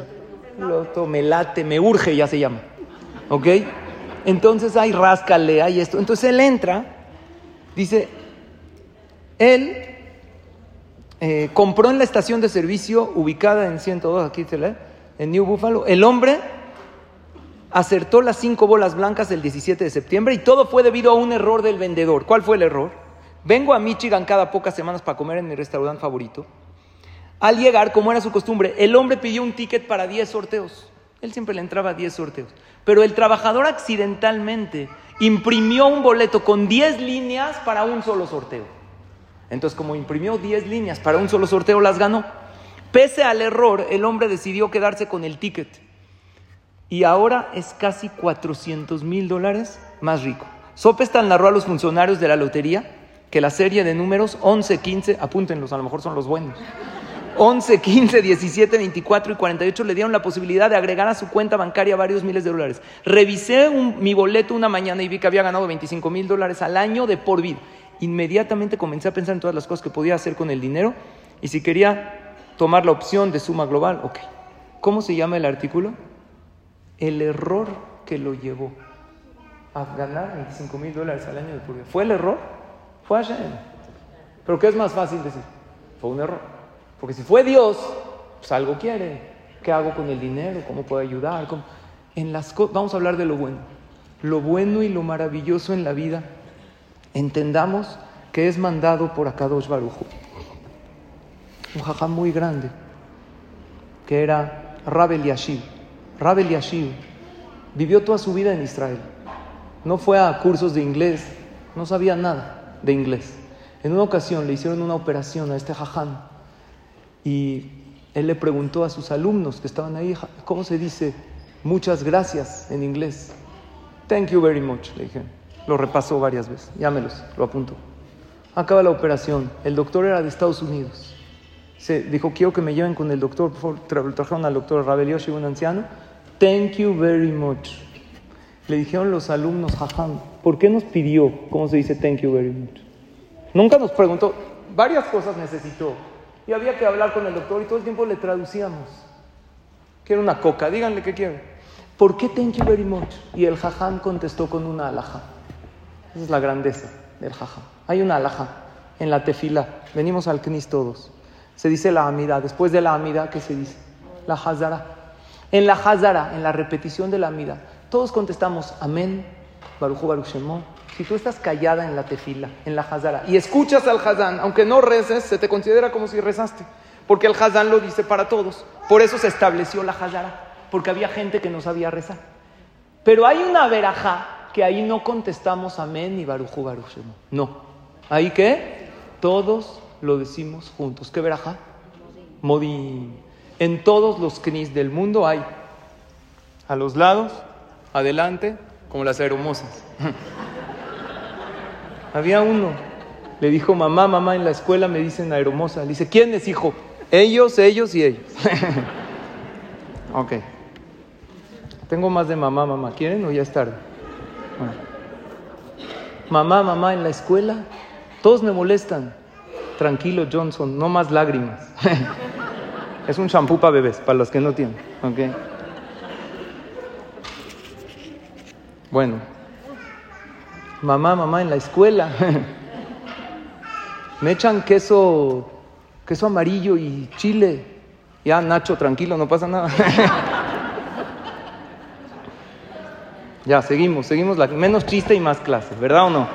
loto, me late, me urge, ya se llama. ¿Ok? Entonces hay ráscale, hay esto. Entonces él entra, dice, él eh, compró en la estación de servicio ubicada en 102, aquí se lee, en New Buffalo. El hombre acertó las cinco bolas blancas el 17 de septiembre y todo fue debido a un error del vendedor. ¿Cuál fue el error? Vengo a Michigan cada pocas semanas para comer en mi restaurante favorito. Al llegar, como era su costumbre, el hombre pidió un ticket para 10 sorteos. Él siempre le entraba a 10 sorteos. Pero el trabajador accidentalmente imprimió un boleto con 10 líneas para un solo sorteo. Entonces, como imprimió 10 líneas para un solo sorteo, las ganó. Pese al error, el hombre decidió quedarse con el ticket. Y ahora es casi 400 mil dólares más rico. Sopestal narró a los funcionarios de la lotería que la serie de números 11, 15, apúntenlos, a lo mejor son los buenos. 11, 15, 17, 24 y 48 le dieron la posibilidad de agregar a su cuenta bancaria varios miles de dólares. Revisé mi boleto una mañana y vi que había ganado 25 mil dólares al año de por vida. Inmediatamente comencé a pensar en todas las cosas que podía hacer con el dinero y si quería tomar la opción de suma global, ok. ¿Cómo se llama el artículo? El error que lo llevó a ganar 25 mil dólares al año de por vida. ¿Fue el error? Fue Hashem. Pero ¿qué es más fácil decir? Fue un error. Porque si fue Dios, pues algo quiere. ¿Qué hago con el dinero? ¿Cómo puedo ayudar? En las Vamos a hablar de lo bueno. Lo bueno y lo maravilloso en la vida. Entendamos que es mandado por Akadosh Barujo. Un jajam muy grande, que era Rabel Yashiv. Rabel Yashiv vivió toda su vida en Israel. No fue a cursos de inglés, no sabía nada de inglés. En una ocasión le hicieron una operación a este jajam y él le preguntó a sus alumnos que estaban ahí, ¿cómo se dice muchas gracias en inglés? Thank you very much, le dije. Lo repasó varias veces, llámelos, lo apunto. Acaba la operación, el doctor era de Estados Unidos. Se dijo, quiero que me lleven con el doctor, por trajeron al doctor Rabelioshi, un anciano. Thank you very much. Le dijeron los alumnos, jajam, ¿por qué nos pidió, cómo se dice thank you very much? Nunca nos preguntó, varias cosas necesitó. Y había que hablar con el doctor y todo el tiempo le traducíamos. Quiero una coca, díganle qué quiere. ¿Por qué thank you very much? Y el jajam contestó con una alhaja. Esa es la grandeza del jajam. Hay una alhaja en la tefila. Venimos al knis todos. Se dice la amida. Después de la amida, ¿qué se dice? La hazara. En la hazara, en la repetición de la amida, todos contestamos amén, baruchu baruch si tú estás callada en la tefila, en la hazara, y escuchas al hazán, aunque no reces, se te considera como si rezaste. Porque el hazán lo dice para todos. Por eso se estableció la hazara, porque había gente que no sabía rezar. Pero hay una verajá que ahí no contestamos amén ni barujú baruch No. Ahí que todos lo decimos juntos. ¿Qué verajá? Modi. En todos los knis del mundo hay a los lados, adelante, como las hermosas. Había uno, le dijo, mamá, mamá, en la escuela me dicen aeromosa. Le dice, ¿quién es hijo? Ellos, ellos y ellos. ok. Tengo más de mamá, mamá. ¿Quieren o ya es tarde? Mamá, mamá, en la escuela, todos me molestan. tranquilo Johnson, no más lágrimas. es un champú para bebés, para los que no tienen. ¿ok? Bueno, mamá, mamá, en la escuela me echan queso, queso amarillo y chile. Ya, Nacho, tranquilo, no pasa nada. ya, seguimos, seguimos, la, menos chiste y más clase, ¿verdad o no?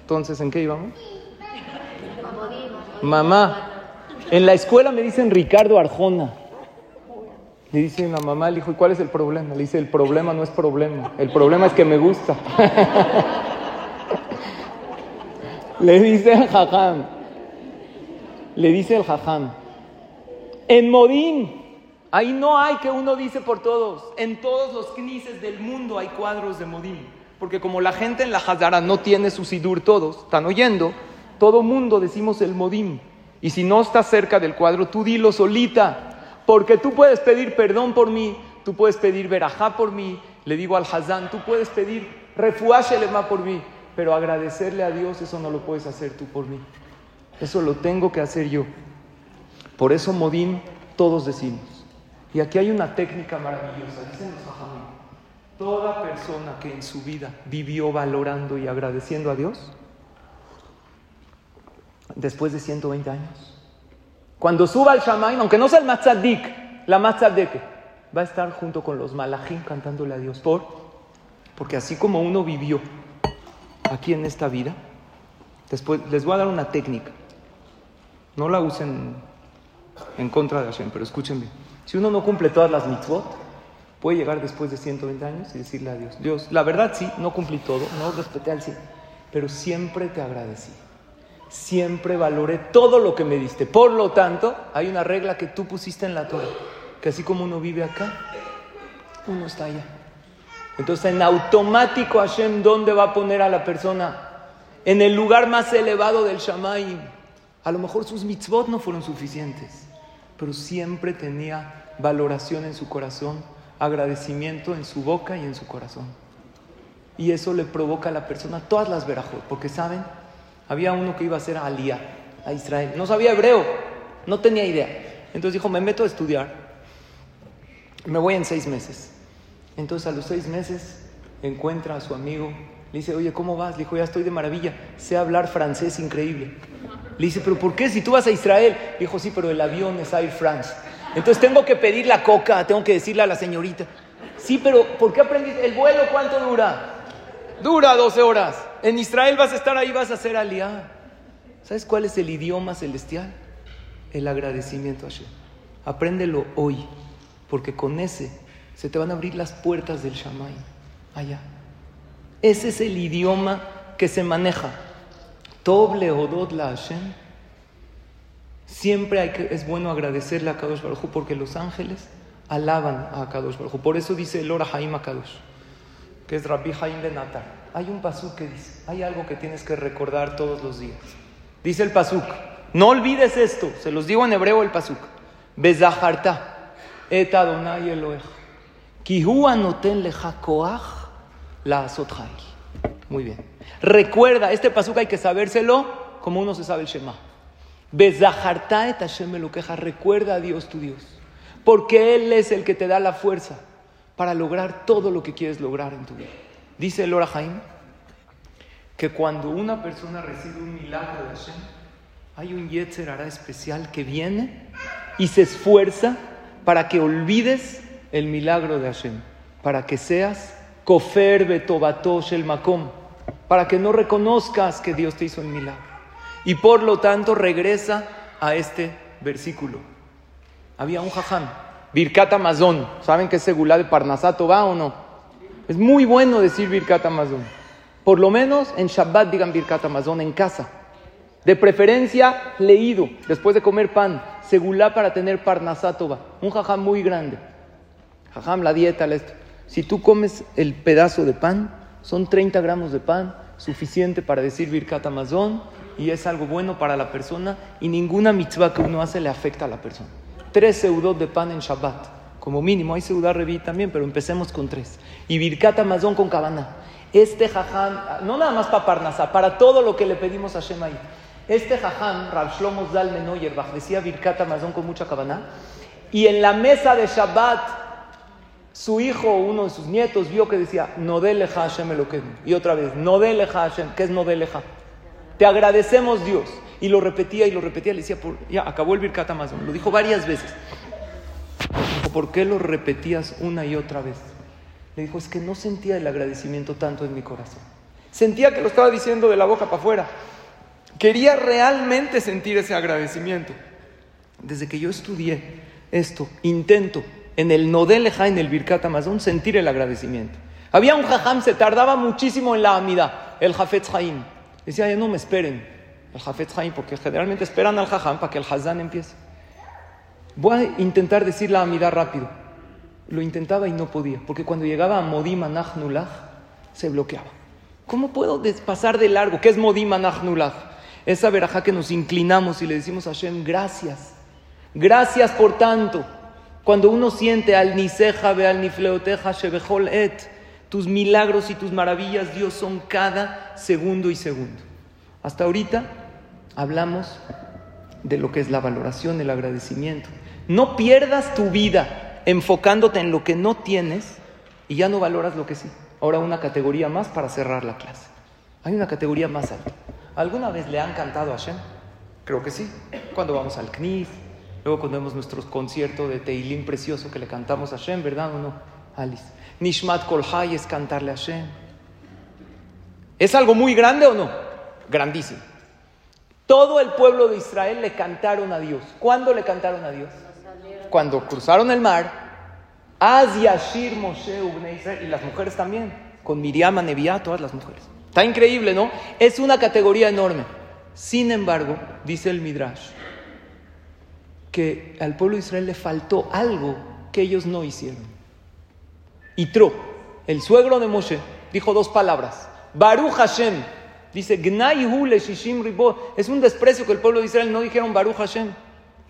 Entonces, ¿en qué íbamos? Mamá, en la escuela me dicen Ricardo Arjona. Le dice la mamá al hijo, ¿y cuál es el problema? Le dice, el problema no es problema, el problema es que me gusta. Le dice el jajam, le dice el jajam, en Modín, ahí no hay que uno dice por todos, en todos los knises del mundo hay cuadros de Modín, porque como la gente en la Hazara no tiene su sidur todos, están oyendo, todo mundo decimos el Modín, y si no estás cerca del cuadro, tú dilo solita, porque tú puedes pedir perdón por mí, tú puedes pedir verajá por mí, le digo al Hazán, tú puedes pedir refuashelema por mí, pero agradecerle a Dios, eso no lo puedes hacer tú por mí. Eso lo tengo que hacer yo. Por eso Modín todos decimos. Y aquí hay una técnica maravillosa. Dicen los toda persona que en su vida vivió valorando y agradeciendo a Dios, después de 120 años, cuando suba al Shamaim, aunque no sea el Matzadik, la Matzadeke, va a estar junto con los Malachim cantándole a Dios. ¿Por? Porque así como uno vivió aquí en esta vida, después les voy a dar una técnica. No la usen en contra de Hashem, pero escuchen bien. Si uno no cumple todas las mitzvot, puede llegar después de 120 años y decirle a Dios, Dios, la verdad sí, no cumplí todo, no respeté al sí, pero siempre te agradecí. Siempre valoré todo lo que me diste. Por lo tanto, hay una regla que tú pusiste en la Torah, que así como uno vive acá, uno está allá. Entonces, en automático, Hashem, ¿dónde va a poner a la persona? En el lugar más elevado del Shamayim. A lo mejor sus mitzvot no fueron suficientes, pero siempre tenía valoración en su corazón, agradecimiento en su boca y en su corazón. Y eso le provoca a la persona todas las verajot, porque saben, había uno que iba a ser a Aliyah, a Israel. No sabía hebreo, no tenía idea. Entonces dijo, me meto a estudiar, me voy en seis meses. Entonces a los seis meses encuentra a su amigo, le dice, oye, ¿cómo vas? Le dijo, ya estoy de maravilla, sé hablar francés increíble. Le dice, pero ¿por qué si tú vas a Israel? Le dijo, sí, pero el avión es Air France. Entonces tengo que pedir la coca, tengo que decirle a la señorita. Sí, pero ¿por qué aprendiste? ¿El vuelo cuánto dura? Dura 12 horas. En Israel vas a estar ahí, vas a hacer aliá. ¿Sabes cuál es el idioma celestial? El agradecimiento a Hashem. Apréndelo hoy, porque con ese se te van a abrir las puertas del Shamay, allá. Ese es el idioma que se maneja. Toble odot la Hashem. Siempre hay que, es bueno agradecerle a Kadosh Baruj porque los ángeles alaban a Kadosh Baruj Por eso dice el Ora Haim a Kadosh, que es Rabbi Haim de Natar. Hay un pasuk que dice, hay algo que tienes que recordar todos los días. Dice el pasuk, no olvides esto, se los digo en hebreo el pasuk. Bezaharta, et Adonai Elohech. La Muy bien. Recuerda, este pasuk hay que sabérselo como uno se sabe el Shema. et Hashem. Recuerda a Dios tu Dios. Porque Él es el que te da la fuerza para lograr todo lo que quieres lograr en tu vida. Dice el Orahaim que cuando una persona recibe un milagro de Hashem, hay un Yetzer hará especial que viene y se esfuerza para que olvides el milagro de Hashem, para que seas kofer betobatosh el makom, para que no reconozcas que Dios te hizo el milagro. Y por lo tanto regresa a este versículo. Había un jajam, Birkat Amazon, ¿saben qué es segulá de Parnasato va o no? Es muy bueno decir Birkat Amazon. Por lo menos en Shabbat digan Birkat Amazon en casa. De preferencia leído, después de comer pan, segulá para tener Parnasato Un jajam muy grande. Jajam, la dieta, esto. Si tú comes el pedazo de pan, son 30 gramos de pan, suficiente para decir Birkat Amazon, y es algo bueno para la persona, y ninguna mitzvah que uno hace le afecta a la persona. Tres seudot de pan en Shabbat, como mínimo. Hay seudá reví también, pero empecemos con tres. Y Birkat Amazon con cabana. Este jajam, no nada más para Parnasá, para todo lo que le pedimos a Shemai. Este jajam, Rav Shlomo Zal Menoyerbach, decía Birkat Amazon con mucha cabana, y en la mesa de Shabbat, su hijo, uno de sus nietos, vio que decía, Nodeleja Hashem Eloquem. Y otra vez, Nodeleja Hashem. ¿Qué es Nodeleja? Te agradecemos Dios. Y lo repetía y lo repetía. Le decía, ya, acabó el Birkat Amazon. Lo dijo varias veces. ¿por qué lo repetías una y otra vez? Le dijo, es que no sentía el agradecimiento tanto en mi corazón. Sentía que lo estaba diciendo de la boca para afuera. Quería realmente sentir ese agradecimiento. Desde que yo estudié esto, intento en el Nodeleja, en el Birkat Amazon, sentir el agradecimiento. Había un jajam, se tardaba muchísimo en la amida, el Jafetz Haim. Decía, ya no me esperen, el Jafetz Haim, porque generalmente esperan al jajam para que el Hazán empiece. Voy a intentar decir la amida rápido. Lo intentaba y no podía, porque cuando llegaba a Modim Anach se bloqueaba. ¿Cómo puedo pasar de largo? ¿Qué es Modim Anach Esa verajá que nos inclinamos y le decimos a Hashem, gracias. Gracias por tanto. Cuando uno siente al Niseja, ve al Nifleoteja, Shebechol et, tus milagros y tus maravillas, Dios, son cada segundo y segundo. Hasta ahorita hablamos de lo que es la valoración, el agradecimiento. No pierdas tu vida enfocándote en lo que no tienes y ya no valoras lo que sí. Ahora una categoría más para cerrar la clase. Hay una categoría más alta. ¿Alguna vez le han cantado a Hashem? Creo que sí. Cuando vamos al CNIF, luego cuando vemos nuestro concierto de Teilim precioso que le cantamos a Hashem, ¿verdad o no? Alice. Nishmat Kolhai es cantarle a Hashem. ¿Es algo muy grande o no? Grandísimo. Todo el pueblo de Israel le cantaron a Dios. ¿Cuándo le cantaron a Dios? cuando cruzaron el mar, y las mujeres también, con Miriam, Neviá, todas las mujeres. Está increíble, ¿no? Es una categoría enorme. Sin embargo, dice el Midrash, que al pueblo de Israel le faltó algo que ellos no hicieron. Y Tro, el suegro de Moshe, dijo dos palabras. Baruch Hashem. Dice. Es un desprecio que el pueblo de Israel no dijeron Baruch Hashem.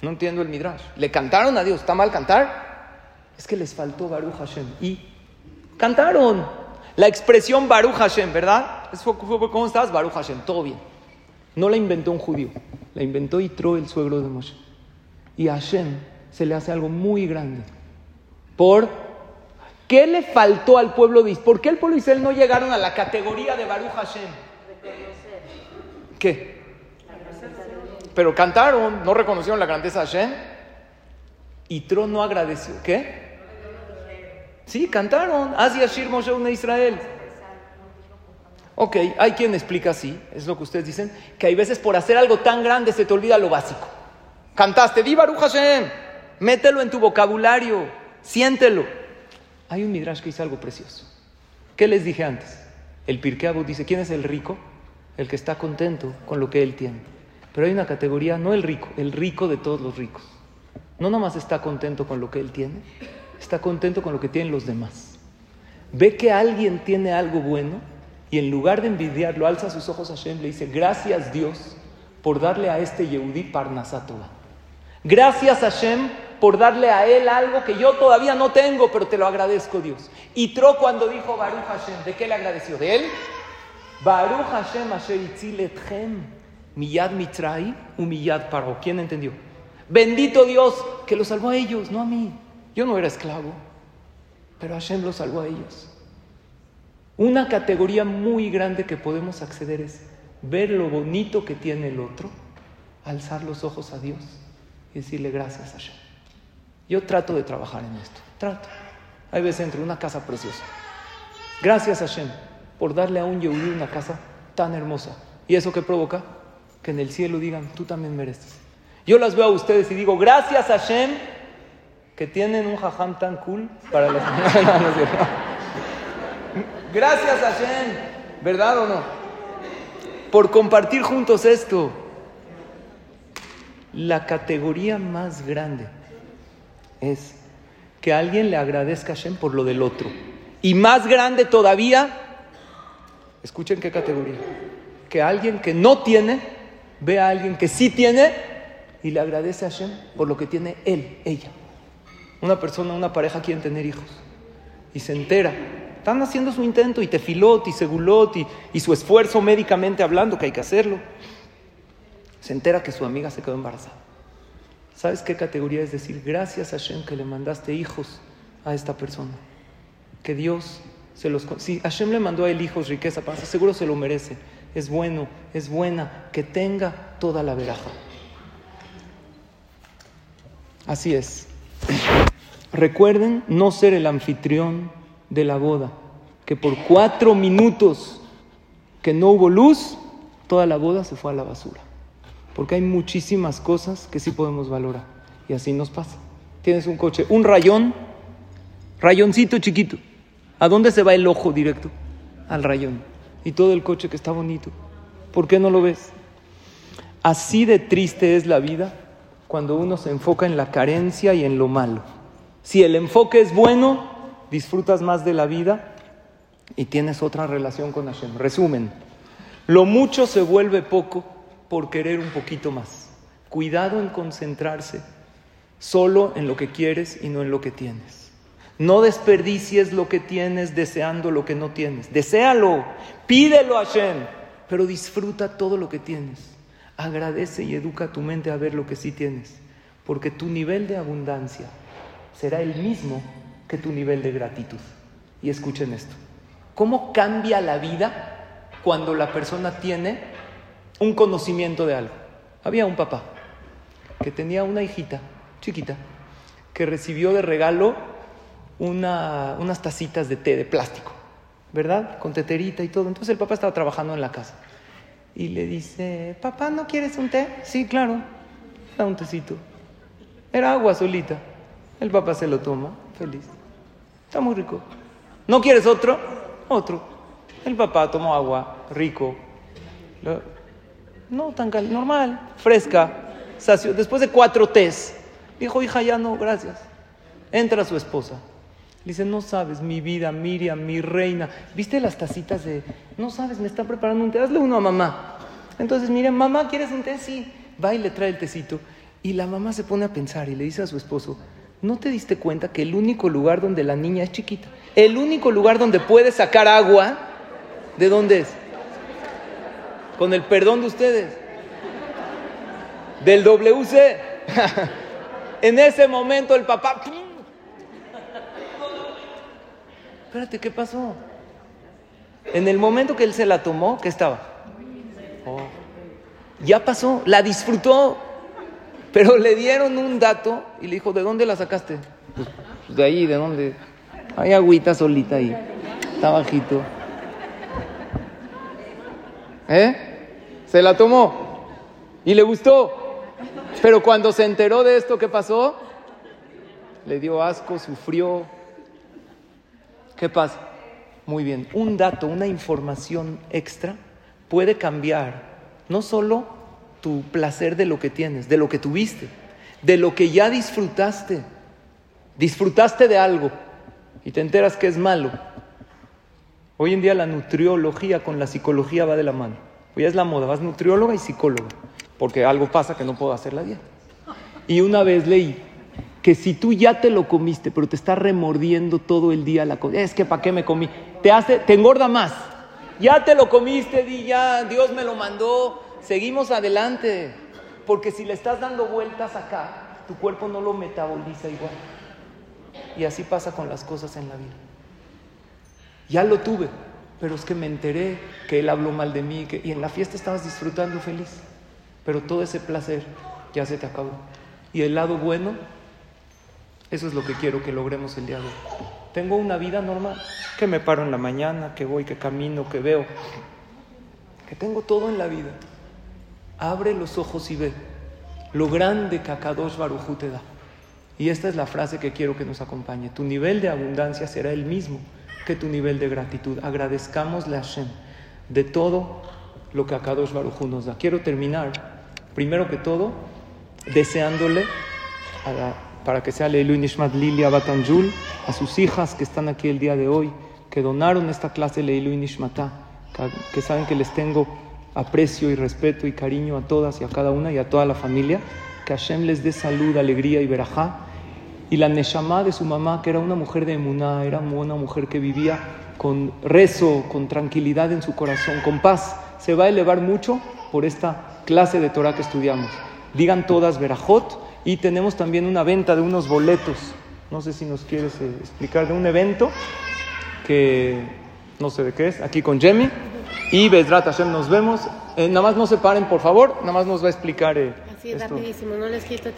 No entiendo el Midrash. Le cantaron a Dios. ¿Está mal cantar? Es que les faltó Baruch Hashem. Y cantaron. La expresión Baruch Hashem, ¿verdad? ¿Cómo estás? Baruch Hashem. Todo bien. No la inventó un judío. La inventó Itro, el suegro de Moshe. Y a Hashem se le hace algo muy grande. ¿Por qué le faltó al pueblo de Israel? ¿Por qué el pueblo de Israel no llegaron a la categoría de Baruch Hashem? ¿Qué? Pero cantaron, no reconocieron la grandeza de Hashem. Y Tron no agradeció. ¿Qué? Sí, cantaron. Asia Shir Moshe Israel. Ok, hay quien explica así, es lo que ustedes dicen, que hay veces por hacer algo tan grande se te olvida lo básico. Cantaste, di Baruch Hashem, mételo en tu vocabulario, siéntelo. Hay un midrash que dice algo precioso. ¿Qué les dije antes? El Pirkei dice, ¿quién es el rico? El que está contento con lo que él tiene. Pero hay una categoría, no el rico, el rico de todos los ricos. No nomás está contento con lo que él tiene, está contento con lo que tienen los demás. Ve que alguien tiene algo bueno y en lugar de envidiarlo, alza sus ojos a Hashem y le dice, gracias Dios por darle a este Yehudi Parnasatova. Gracias Hashem por darle a él algo que yo todavía no tengo, pero te lo agradezco Dios. Y Tro cuando dijo Baruch Hashem, ¿de qué le agradeció? ¿De él? Baruch Hashem Asher Miyad Mitrai, Humillad Paro. ¿Quién entendió? Bendito Dios que los salvó a ellos, no a mí. Yo no era esclavo, pero Hashem los salvó a ellos. Una categoría muy grande que podemos acceder es ver lo bonito que tiene el otro, alzar los ojos a Dios y decirle gracias a Hashem. Yo trato de trabajar en esto, trato. Hay veces entre una casa preciosa. Gracias a Hashem por darle a un Yehudi una casa tan hermosa. ¿Y eso qué provoca? que en el cielo digan, tú también mereces. Yo las veo a ustedes y digo, gracias a Hashem que tienen un jajam tan cool para las... gracias a Hashem, ¿verdad o no? Por compartir juntos esto. La categoría más grande es que alguien le agradezca a Hashem por lo del otro. Y más grande todavía, escuchen qué categoría, que alguien que no tiene ve a alguien que sí tiene y le agradece a Hashem por lo que tiene él, ella. Una persona, una pareja quieren tener hijos y se entera Están haciendo su intento y tefilot y segulot y, y su esfuerzo médicamente hablando que hay que hacerlo. Se entera que su amiga se quedó embarazada. ¿Sabes qué categoría es decir gracias a Hashem que le mandaste hijos a esta persona? Que Dios Si Hashem le mandó a él hijos, riqueza, paz, seguro se lo merece. Es bueno, es buena, que tenga toda la veraja. Así es. Recuerden no ser el anfitrión de la boda, que por cuatro minutos que no hubo luz, toda la boda se fue a la basura. Porque hay muchísimas cosas que sí podemos valorar. Y así nos pasa. Tienes un coche, un rayón, rayoncito chiquito. ¿A dónde se va el ojo directo? Al rayón. Y todo el coche que está bonito. ¿Por qué no lo ves? Así de triste es la vida cuando uno se enfoca en la carencia y en lo malo. Si el enfoque es bueno, disfrutas más de la vida y tienes otra relación con Hashem. Resumen, lo mucho se vuelve poco por querer un poquito más. Cuidado en concentrarse solo en lo que quieres y no en lo que tienes. No desperdicies lo que tienes deseando lo que no tienes. Deséalo, pídelo a Hashem, pero disfruta todo lo que tienes. Agradece y educa tu mente a ver lo que sí tienes, porque tu nivel de abundancia será el mismo que tu nivel de gratitud. Y escuchen esto. ¿Cómo cambia la vida cuando la persona tiene un conocimiento de algo? Había un papá que tenía una hijita chiquita que recibió de regalo unas tacitas de té de plástico, ¿verdad? Con teterita y todo. Entonces el papá estaba trabajando en la casa y le dice, papá, ¿no quieres un té? Sí, claro, da un tecito. Era agua solita. El papá se lo toma, feliz. Está muy rico. ¿No quieres otro? Otro. El papá tomó agua, rico. No tan cal normal, fresca. Sacio. Después de cuatro tés, dijo, hija, ya no, gracias. Entra su esposa. Le dice, no sabes, mi vida, Miriam, mi reina. ¿Viste las tacitas de.? No sabes, me está preparando un té. Hazle uno a mamá. Entonces, Miriam, mamá, ¿quieres un té? Sí. Va y le trae el tecito. Y la mamá se pone a pensar y le dice a su esposo, ¿no te diste cuenta que el único lugar donde la niña es chiquita, el único lugar donde puede sacar agua, ¿de dónde es? Con el perdón de ustedes. Del WC. en ese momento el papá... Espérate, ¿qué pasó? En el momento que él se la tomó, ¿qué estaba? Oh. Ya pasó, la disfrutó. Pero le dieron un dato y le dijo, ¿de dónde la sacaste? Pues, pues, de ahí, ¿de dónde? Hay agüita solita ahí. Está bajito. ¿Eh? Se la tomó y le gustó. Pero cuando se enteró de esto, ¿qué pasó? Le dio asco, sufrió. ¿Qué pasa? Muy bien, un dato, una información extra puede cambiar no solo tu placer de lo que tienes, de lo que tuviste, de lo que ya disfrutaste. Disfrutaste de algo y te enteras que es malo. Hoy en día la nutriología con la psicología va de la mano. Hoy es la moda, vas nutrióloga y psicóloga, porque algo pasa que no puedo hacer la dieta. Y una vez leí que si tú ya te lo comiste, pero te estás remordiendo todo el día la comida, es que para qué me comí, te hace, te engorda más. Ya te lo comiste, di ya, Dios me lo mandó, seguimos adelante. Porque si le estás dando vueltas acá, tu cuerpo no lo metaboliza igual. Y así pasa con las cosas en la vida. Ya lo tuve, pero es que me enteré que él habló mal de mí y en la fiesta estabas disfrutando feliz. Pero todo ese placer ya se te acabó. Y el lado bueno, eso es lo que quiero que logremos el día de hoy. Tengo una vida normal, que me paro en la mañana, que voy, que camino, que veo, que tengo todo en la vida abre los ojos y ve lo grande que Akadosh Barujú te da. Y esta es la frase que quiero que nos acompañe. Tu nivel de abundancia será el mismo que tu nivel de gratitud. Agradezcamosle a Hashem de todo lo que Akadosh Barujú nos da. Quiero terminar, primero que todo, deseándole para que sea Leilu Nishmat Lilia Batanjul, a sus hijas que están aquí el día de hoy, que donaron esta clase Leilu Nishmatá, que saben que les tengo aprecio y respeto y cariño a todas y a cada una y a toda la familia. Que Hashem les dé salud, alegría y verajá. Y la Neshama de su mamá, que era una mujer de emuná, era una mujer que vivía con rezo, con tranquilidad en su corazón, con paz, se va a elevar mucho por esta clase de Torah que estudiamos. Digan todas Berajot y tenemos también una venta de unos boletos. No sé si nos quieres eh, explicar de un evento que no sé de qué es, aquí con Jemmy. Y Bedrat Hashem nos vemos. Eh, nada más no se paren, por favor. Nada más nos va a explicar. Eh, Así rapidísimo, no les quito